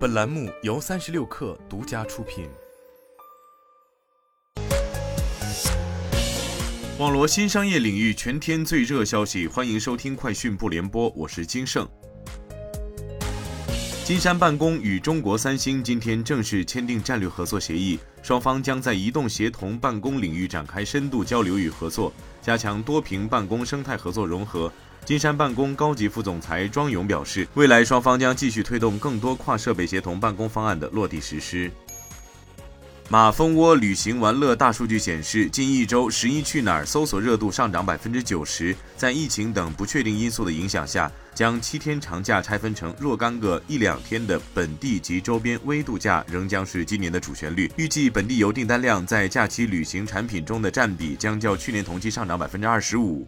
本栏目由三十六氪独家出品。网罗新商业领域全天最热消息，欢迎收听快讯不联播，我是金盛。金山办公与中国三星今天正式签订战略合作协议，双方将在移动协同办公领域展开深度交流与合作，加强多屏办公生态合作融合。金山办公高级副总裁庄勇表示，未来双方将继续推动更多跨设备协同办公方案的落地实施。马蜂窝旅行玩乐大数据显示，近一周“十一去哪儿”搜索热度上涨百分之九十。在疫情等不确定因素的影响下，将七天长假拆分成若干个一两天的本地及周边微度假，仍将是今年的主旋律。预计本地游订单量在假期旅行产品中的占比将较去年同期上涨百分之二十五。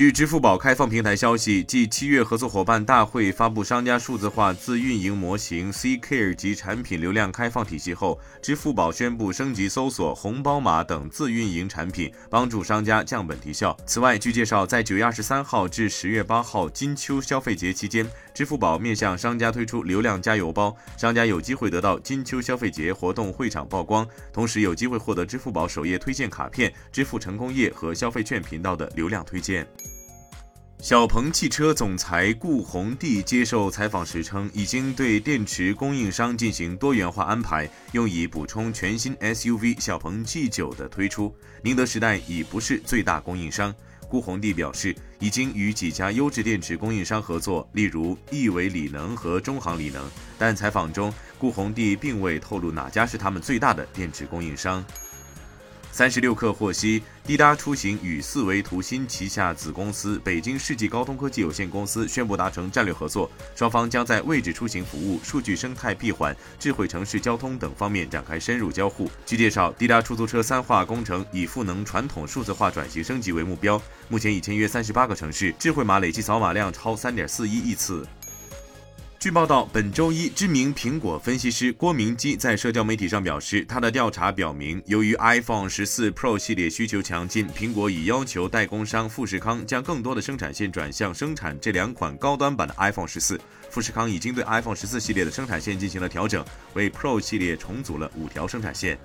据支付宝开放平台消息，继七月合作伙伴大会发布商家数字化自运营模型 CCare 及产品流量开放体系后，支付宝宣布升级搜索、红包码等自运营产品，帮助商家降本提效。此外，据介绍，在九月二十三号至十月八号金秋消费节期间，支付宝面向商家推出流量加油包，商家有机会得到金秋消费节活动会场曝光，同时有机会获得支付宝首页推荐卡片、支付成功页和消费券频道的流量推荐。小鹏汽车总裁顾宏帝接受采访时称，已经对电池供应商进行多元化安排，用以补充全新 SUV 小鹏 G9 的推出。宁德时代已不是最大供应商。顾宏帝表示，已经与几家优质电池供应商合作，例如亿纬锂能和中航锂能。但采访中，顾宏帝并未透露哪家是他们最大的电池供应商。三十六氪获悉，滴答出行与四维图新旗下子公司北京世纪高通科技有限公司宣布达成战略合作，双方将在位置出行服务、数据生态闭环、智慧城市交通等方面展开深入交互。据介绍，滴答出租车三化工程以赋能传统数字化转型升级为目标，目前已签约三十八个城市，智慧码累计扫码量超三点四一亿次。据报道，本周一，知名苹果分析师郭明基在社交媒体上表示，他的调查表明，由于 iPhone 十四 Pro 系列需求强劲，苹果已要求代工商富士康将更多的生产线转向生产这两款高端版的 iPhone 十四。富士康已经对 iPhone 十四系列的生产线进行了调整，为 Pro 系列重组了五条生产线。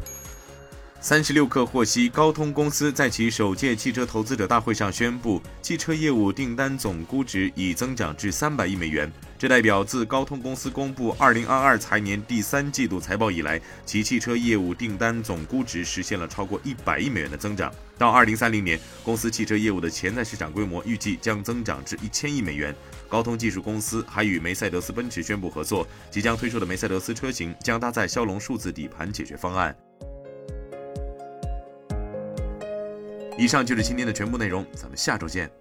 三十六氪获悉，高通公司在其首届汽车投资者大会上宣布，汽车业务订单总估值已增长至三百亿美元。这代表自高通公司公布二零二二财年第三季度财报以来，其汽车业务订单总估值实现了超过一百亿美元的增长。到二零三零年，公司汽车业务的潜在市场规模预计将增长至一千亿美元。高通技术公司还与梅赛德斯奔驰宣布合作，即将推出的梅赛德斯车型将搭载骁龙数字底盘解决方案。以上就是今天的全部内容，咱们下周见。